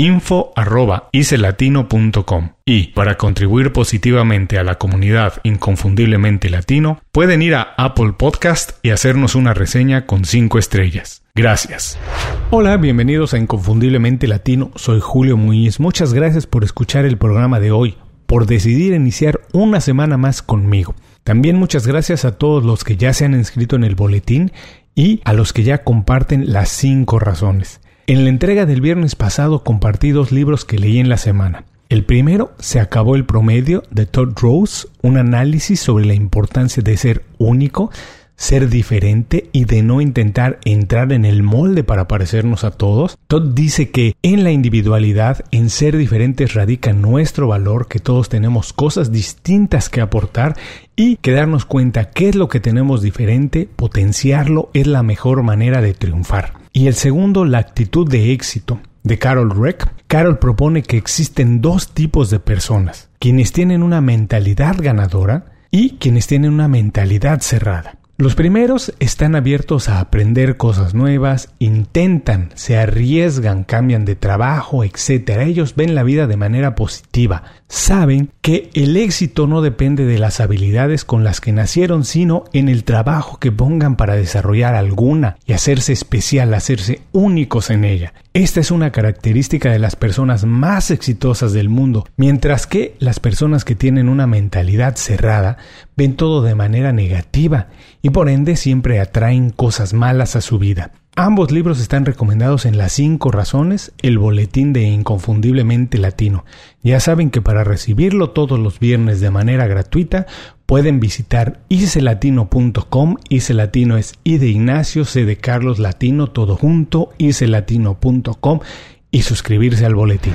info.icelatino.com y para contribuir positivamente a la comunidad inconfundiblemente latino pueden ir a Apple Podcast y hacernos una reseña con 5 estrellas. Gracias. Hola, bienvenidos a Inconfundiblemente Latino. Soy Julio Muñiz. Muchas gracias por escuchar el programa de hoy, por decidir iniciar una semana más conmigo. También muchas gracias a todos los que ya se han inscrito en el boletín y a los que ya comparten las 5 razones. En la entrega del viernes pasado compartí dos libros que leí en la semana. El primero, Se acabó el promedio, de Todd Rose, un análisis sobre la importancia de ser único, ser diferente y de no intentar entrar en el molde para parecernos a todos. Todd dice que en la individualidad, en ser diferentes radica nuestro valor, que todos tenemos cosas distintas que aportar y que darnos cuenta qué es lo que tenemos diferente, potenciarlo es la mejor manera de triunfar. Y el segundo, la actitud de éxito, de Carol Reck. Carol propone que existen dos tipos de personas, quienes tienen una mentalidad ganadora y quienes tienen una mentalidad cerrada. Los primeros están abiertos a aprender cosas nuevas, intentan, se arriesgan, cambian de trabajo, etc. Ellos ven la vida de manera positiva. Saben que el éxito no depende de las habilidades con las que nacieron, sino en el trabajo que pongan para desarrollar alguna y hacerse especial, hacerse únicos en ella. Esta es una característica de las personas más exitosas del mundo, mientras que las personas que tienen una mentalidad cerrada ven todo de manera negativa y por ende siempre atraen cosas malas a su vida. Ambos libros están recomendados en las 5 razones, el boletín de Inconfundiblemente Latino. Ya saben que para recibirlo todos los viernes de manera gratuita pueden visitar icelatino.com. Icelatino es I de Ignacio, C de Carlos Latino, todo junto, icelatino.com y suscribirse al boletín.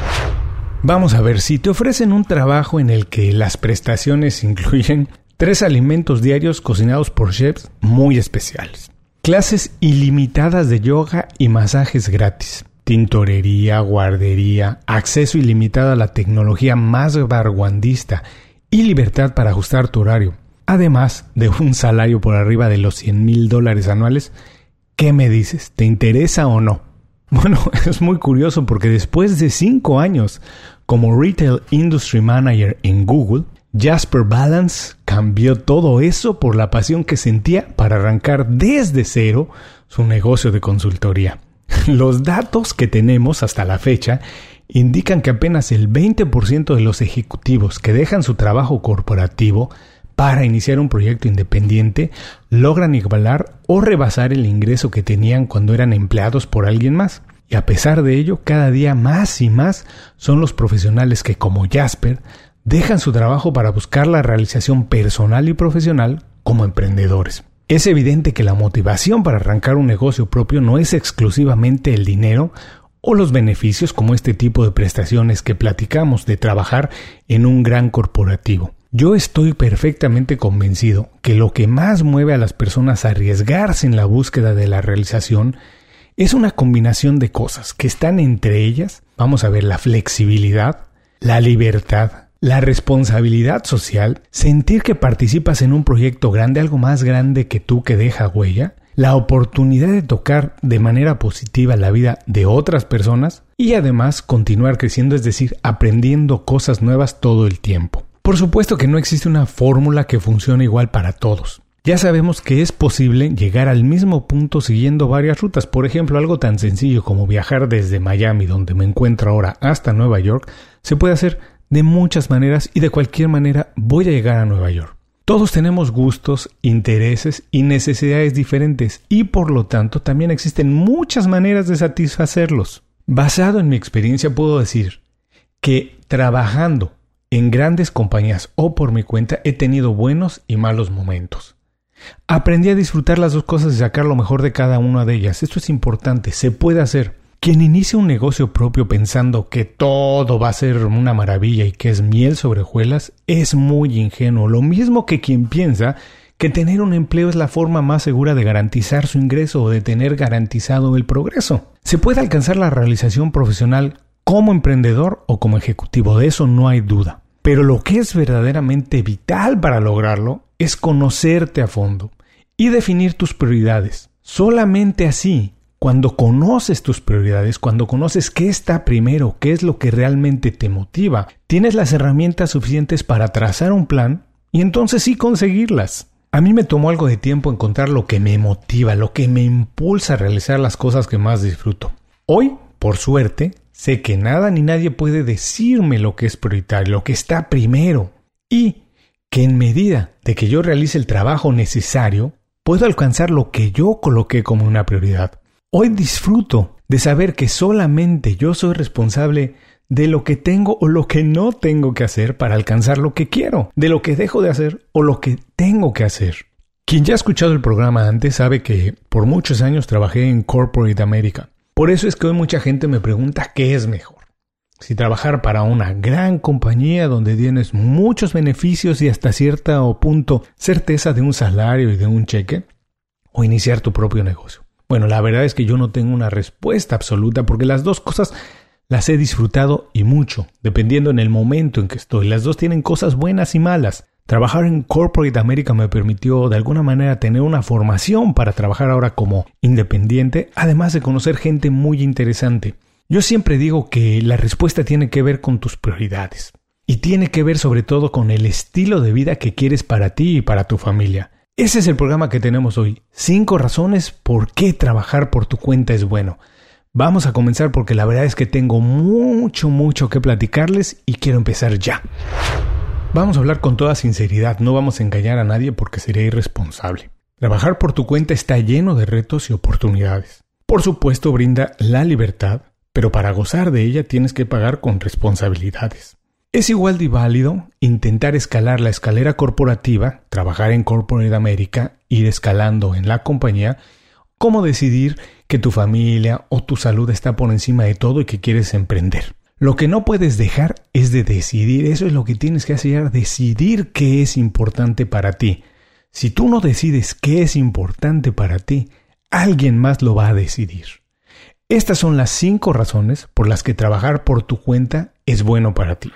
Vamos a ver, si te ofrecen un trabajo en el que las prestaciones incluyen tres alimentos diarios cocinados por chefs muy especiales Clases ilimitadas de yoga y masajes gratis. Tintorería, guardería, acceso ilimitado a la tecnología más barguandista y libertad para ajustar tu horario. Además de un salario por arriba de los 100 mil dólares anuales. ¿Qué me dices? ¿Te interesa o no? Bueno, es muy curioso porque después de cinco años como Retail Industry Manager en Google, Jasper Balance cambió todo eso por la pasión que sentía para arrancar desde cero su negocio de consultoría. Los datos que tenemos hasta la fecha indican que apenas el 20% de los ejecutivos que dejan su trabajo corporativo para iniciar un proyecto independiente logran igualar o rebasar el ingreso que tenían cuando eran empleados por alguien más. Y a pesar de ello, cada día más y más son los profesionales que, como Jasper, dejan su trabajo para buscar la realización personal y profesional como emprendedores. Es evidente que la motivación para arrancar un negocio propio no es exclusivamente el dinero o los beneficios como este tipo de prestaciones que platicamos de trabajar en un gran corporativo. Yo estoy perfectamente convencido que lo que más mueve a las personas a arriesgarse en la búsqueda de la realización es una combinación de cosas que están entre ellas, vamos a ver, la flexibilidad, la libertad, la responsabilidad social, sentir que participas en un proyecto grande, algo más grande que tú que deja huella, la oportunidad de tocar de manera positiva la vida de otras personas y además continuar creciendo, es decir, aprendiendo cosas nuevas todo el tiempo. Por supuesto que no existe una fórmula que funcione igual para todos. Ya sabemos que es posible llegar al mismo punto siguiendo varias rutas. Por ejemplo, algo tan sencillo como viajar desde Miami, donde me encuentro ahora, hasta Nueva York, se puede hacer de muchas maneras y de cualquier manera voy a llegar a Nueva York. Todos tenemos gustos, intereses y necesidades diferentes y por lo tanto también existen muchas maneras de satisfacerlos. Basado en mi experiencia puedo decir que trabajando en grandes compañías o por mi cuenta he tenido buenos y malos momentos. Aprendí a disfrutar las dos cosas y sacar lo mejor de cada una de ellas. Esto es importante, se puede hacer. Quien inicia un negocio propio pensando que todo va a ser una maravilla y que es miel sobre hojuelas es muy ingenuo. Lo mismo que quien piensa que tener un empleo es la forma más segura de garantizar su ingreso o de tener garantizado el progreso. Se puede alcanzar la realización profesional como emprendedor o como ejecutivo, de eso no hay duda. Pero lo que es verdaderamente vital para lograrlo es conocerte a fondo y definir tus prioridades. Solamente así, cuando conoces tus prioridades, cuando conoces qué está primero, qué es lo que realmente te motiva, tienes las herramientas suficientes para trazar un plan y entonces sí conseguirlas. A mí me tomó algo de tiempo encontrar lo que me motiva, lo que me impulsa a realizar las cosas que más disfruto. Hoy, por suerte, sé que nada ni nadie puede decirme lo que es prioritario, lo que está primero. Y que en medida de que yo realice el trabajo necesario, puedo alcanzar lo que yo coloqué como una prioridad. Hoy disfruto de saber que solamente yo soy responsable de lo que tengo o lo que no tengo que hacer para alcanzar lo que quiero, de lo que dejo de hacer o lo que tengo que hacer. Quien ya ha escuchado el programa antes sabe que por muchos años trabajé en Corporate America. Por eso es que hoy mucha gente me pregunta qué es mejor. Si trabajar para una gran compañía donde tienes muchos beneficios y hasta cierto punto certeza de un salario y de un cheque, o iniciar tu propio negocio. Bueno, la verdad es que yo no tengo una respuesta absoluta porque las dos cosas las he disfrutado y mucho, dependiendo en el momento en que estoy. Las dos tienen cosas buenas y malas. Trabajar en Corporate America me permitió de alguna manera tener una formación para trabajar ahora como independiente, además de conocer gente muy interesante. Yo siempre digo que la respuesta tiene que ver con tus prioridades y tiene que ver sobre todo con el estilo de vida que quieres para ti y para tu familia. Ese es el programa que tenemos hoy. Cinco razones por qué trabajar por tu cuenta es bueno. Vamos a comenzar porque la verdad es que tengo mucho, mucho que platicarles y quiero empezar ya. Vamos a hablar con toda sinceridad, no vamos a engañar a nadie porque sería irresponsable. Trabajar por tu cuenta está lleno de retos y oportunidades. Por supuesto brinda la libertad, pero para gozar de ella tienes que pagar con responsabilidades. Es igual de válido intentar escalar la escalera corporativa, trabajar en Corporate America, ir escalando en la compañía, como decidir que tu familia o tu salud está por encima de todo y que quieres emprender. Lo que no puedes dejar es de decidir, eso es lo que tienes que hacer, decidir qué es importante para ti. Si tú no decides qué es importante para ti, alguien más lo va a decidir. Estas son las cinco razones por las que trabajar por tu cuenta es bueno para ti.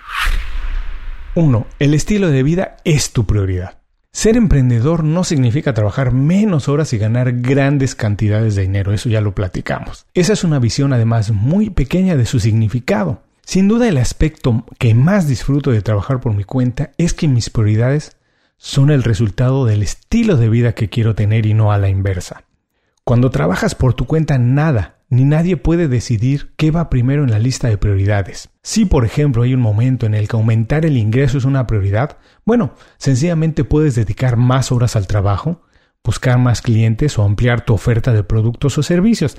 1. El estilo de vida es tu prioridad. Ser emprendedor no significa trabajar menos horas y ganar grandes cantidades de dinero, eso ya lo platicamos. Esa es una visión además muy pequeña de su significado. Sin duda el aspecto que más disfruto de trabajar por mi cuenta es que mis prioridades son el resultado del estilo de vida que quiero tener y no a la inversa. Cuando trabajas por tu cuenta nada ni nadie puede decidir qué va primero en la lista de prioridades. Si, por ejemplo, hay un momento en el que aumentar el ingreso es una prioridad, bueno, sencillamente puedes dedicar más horas al trabajo, buscar más clientes o ampliar tu oferta de productos o servicios.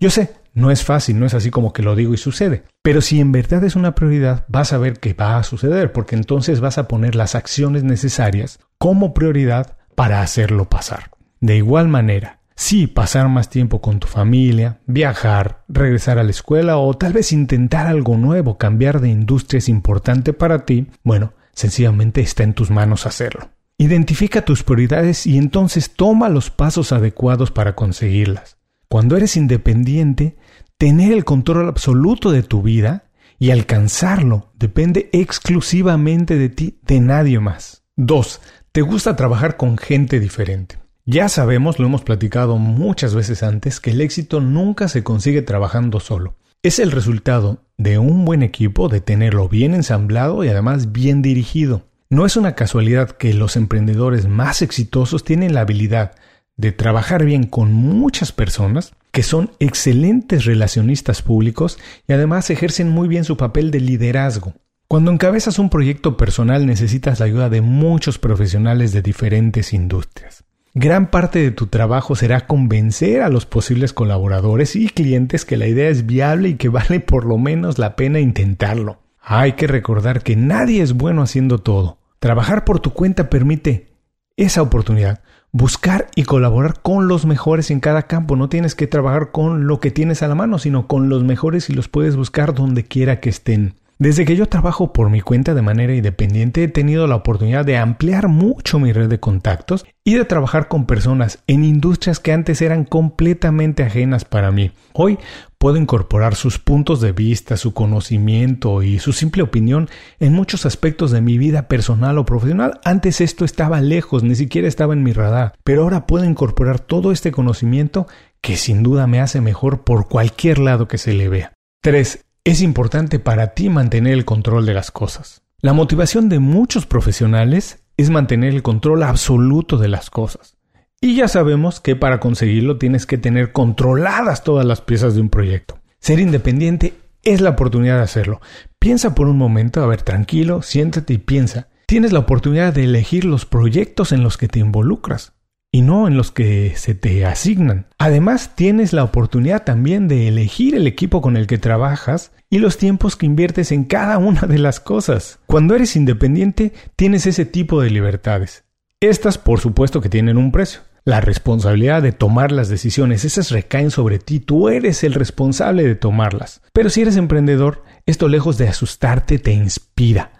Yo sé, no es fácil, no es así como que lo digo y sucede. Pero si en verdad es una prioridad, vas a ver que va a suceder, porque entonces vas a poner las acciones necesarias como prioridad para hacerlo pasar. De igual manera, Sí, pasar más tiempo con tu familia, viajar, regresar a la escuela o tal vez intentar algo nuevo, cambiar de industria es importante para ti, bueno, sencillamente está en tus manos hacerlo. Identifica tus prioridades y entonces toma los pasos adecuados para conseguirlas. Cuando eres independiente, tener el control absoluto de tu vida y alcanzarlo depende exclusivamente de ti, de nadie más. 2. Te gusta trabajar con gente diferente. Ya sabemos, lo hemos platicado muchas veces antes, que el éxito nunca se consigue trabajando solo. Es el resultado de un buen equipo, de tenerlo bien ensamblado y además bien dirigido. No es una casualidad que los emprendedores más exitosos tienen la habilidad de trabajar bien con muchas personas que son excelentes relacionistas públicos y además ejercen muy bien su papel de liderazgo. Cuando encabezas un proyecto personal necesitas la ayuda de muchos profesionales de diferentes industrias. Gran parte de tu trabajo será convencer a los posibles colaboradores y clientes que la idea es viable y que vale por lo menos la pena intentarlo. Hay que recordar que nadie es bueno haciendo todo. Trabajar por tu cuenta permite esa oportunidad, buscar y colaborar con los mejores en cada campo. No tienes que trabajar con lo que tienes a la mano, sino con los mejores y los puedes buscar donde quiera que estén. Desde que yo trabajo por mi cuenta de manera independiente he tenido la oportunidad de ampliar mucho mi red de contactos y de trabajar con personas en industrias que antes eran completamente ajenas para mí. Hoy puedo incorporar sus puntos de vista, su conocimiento y su simple opinión en muchos aspectos de mi vida personal o profesional. Antes esto estaba lejos, ni siquiera estaba en mi radar, pero ahora puedo incorporar todo este conocimiento que sin duda me hace mejor por cualquier lado que se le vea. 3. Es importante para ti mantener el control de las cosas. La motivación de muchos profesionales es mantener el control absoluto de las cosas. Y ya sabemos que para conseguirlo tienes que tener controladas todas las piezas de un proyecto. Ser independiente es la oportunidad de hacerlo. Piensa por un momento, a ver, tranquilo, siéntate y piensa. Tienes la oportunidad de elegir los proyectos en los que te involucras y no en los que se te asignan. Además, tienes la oportunidad también de elegir el equipo con el que trabajas y los tiempos que inviertes en cada una de las cosas. Cuando eres independiente, tienes ese tipo de libertades. Estas, por supuesto, que tienen un precio. La responsabilidad de tomar las decisiones, esas recaen sobre ti, tú eres el responsable de tomarlas. Pero si eres emprendedor, esto lejos de asustarte te inspira.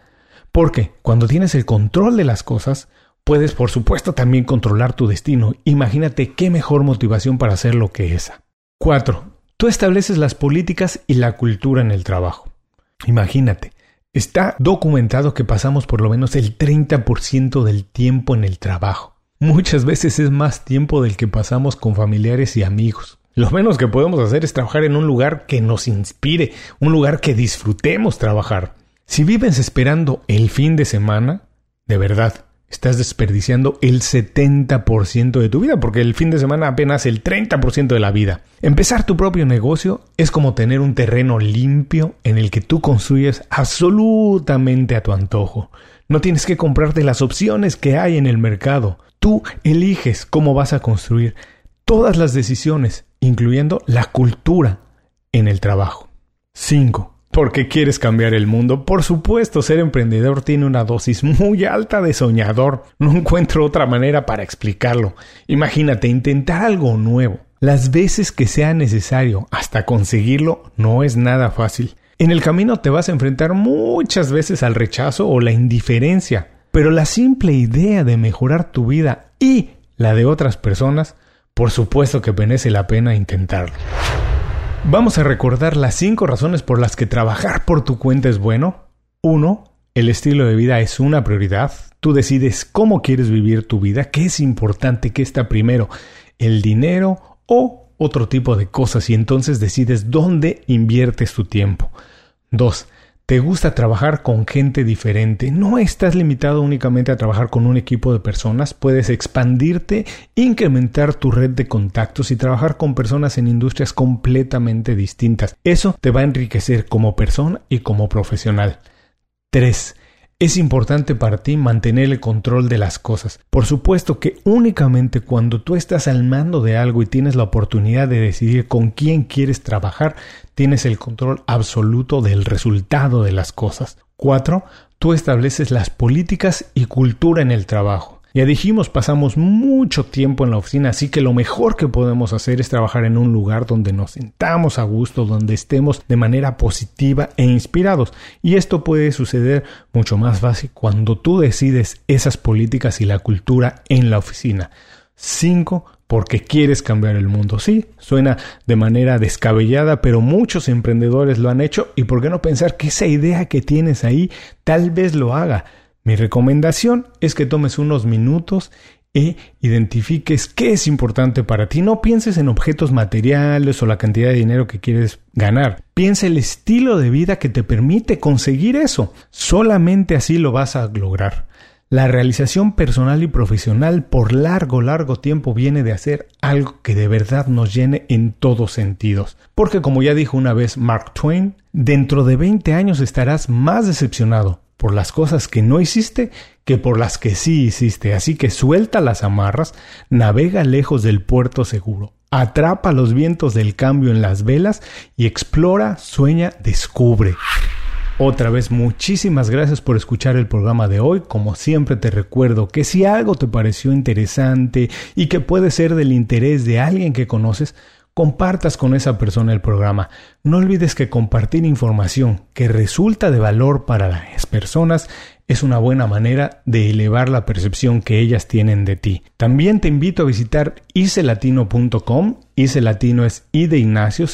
Porque cuando tienes el control de las cosas, Puedes, por supuesto, también controlar tu destino. Imagínate qué mejor motivación para hacerlo que esa. 4. Tú estableces las políticas y la cultura en el trabajo. Imagínate, está documentado que pasamos por lo menos el 30% del tiempo en el trabajo. Muchas veces es más tiempo del que pasamos con familiares y amigos. Lo menos que podemos hacer es trabajar en un lugar que nos inspire, un lugar que disfrutemos trabajar. Si vives esperando el fin de semana, de verdad, estás desperdiciando el 70% de tu vida, porque el fin de semana apenas el 30% de la vida. Empezar tu propio negocio es como tener un terreno limpio en el que tú construyes absolutamente a tu antojo. No tienes que comprarte las opciones que hay en el mercado. Tú eliges cómo vas a construir todas las decisiones, incluyendo la cultura en el trabajo. 5. ¿Por qué quieres cambiar el mundo? Por supuesto, ser emprendedor tiene una dosis muy alta de soñador. No encuentro otra manera para explicarlo. Imagínate, intentar algo nuevo. Las veces que sea necesario hasta conseguirlo no es nada fácil. En el camino te vas a enfrentar muchas veces al rechazo o la indiferencia, pero la simple idea de mejorar tu vida y la de otras personas, por supuesto que merece la pena intentarlo. Vamos a recordar las cinco razones por las que trabajar por tu cuenta es bueno. 1. El estilo de vida es una prioridad. Tú decides cómo quieres vivir tu vida, qué es importante, qué está primero, el dinero o otro tipo de cosas y entonces decides dónde inviertes tu tiempo. 2 te gusta trabajar con gente diferente, no estás limitado únicamente a trabajar con un equipo de personas, puedes expandirte, incrementar tu red de contactos y trabajar con personas en industrias completamente distintas. Eso te va a enriquecer como persona y como profesional. 3. Es importante para ti mantener el control de las cosas. Por supuesto que únicamente cuando tú estás al mando de algo y tienes la oportunidad de decidir con quién quieres trabajar, tienes el control absoluto del resultado de las cosas. 4. Tú estableces las políticas y cultura en el trabajo. Ya dijimos, pasamos mucho tiempo en la oficina, así que lo mejor que podemos hacer es trabajar en un lugar donde nos sentamos a gusto, donde estemos de manera positiva e inspirados. Y esto puede suceder mucho más fácil cuando tú decides esas políticas y la cultura en la oficina. 5 porque quieres cambiar el mundo. Sí, suena de manera descabellada, pero muchos emprendedores lo han hecho y por qué no pensar que esa idea que tienes ahí tal vez lo haga. Mi recomendación es que tomes unos minutos e identifiques qué es importante para ti. No pienses en objetos materiales o la cantidad de dinero que quieres ganar. Piensa el estilo de vida que te permite conseguir eso. Solamente así lo vas a lograr. La realización personal y profesional por largo, largo tiempo viene de hacer algo que de verdad nos llene en todos sentidos. Porque como ya dijo una vez Mark Twain, dentro de 20 años estarás más decepcionado por las cosas que no hiciste que por las que sí hiciste. Así que suelta las amarras, navega lejos del puerto seguro, atrapa los vientos del cambio en las velas y explora, sueña, descubre. Otra vez muchísimas gracias por escuchar el programa de hoy. Como siempre te recuerdo que si algo te pareció interesante y que puede ser del interés de alguien que conoces, compartas con esa persona el programa. No olvides que compartir información que resulta de valor para las personas es una buena manera de elevar la percepción que ellas tienen de ti. También te invito a visitar icelatino.com. Icelatino es i de Ignacio,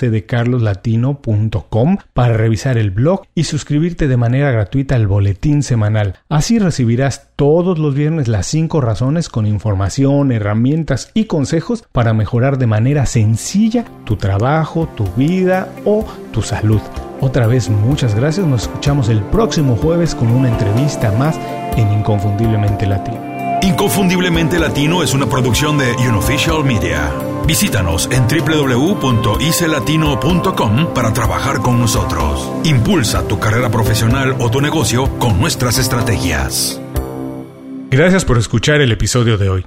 para revisar el blog y suscribirte de manera gratuita al boletín semanal. Así recibirás todos los viernes las 5 razones con información, herramientas y consejos para mejorar de manera sencilla tu trabajo, tu vida o tu salud. Otra vez muchas gracias, nos escuchamos el próximo jueves con una entrevista más en Inconfundiblemente Latino. Inconfundiblemente Latino es una producción de Unofficial Media. Visítanos en www.icelatino.com para trabajar con nosotros. Impulsa tu carrera profesional o tu negocio con nuestras estrategias. Gracias por escuchar el episodio de hoy.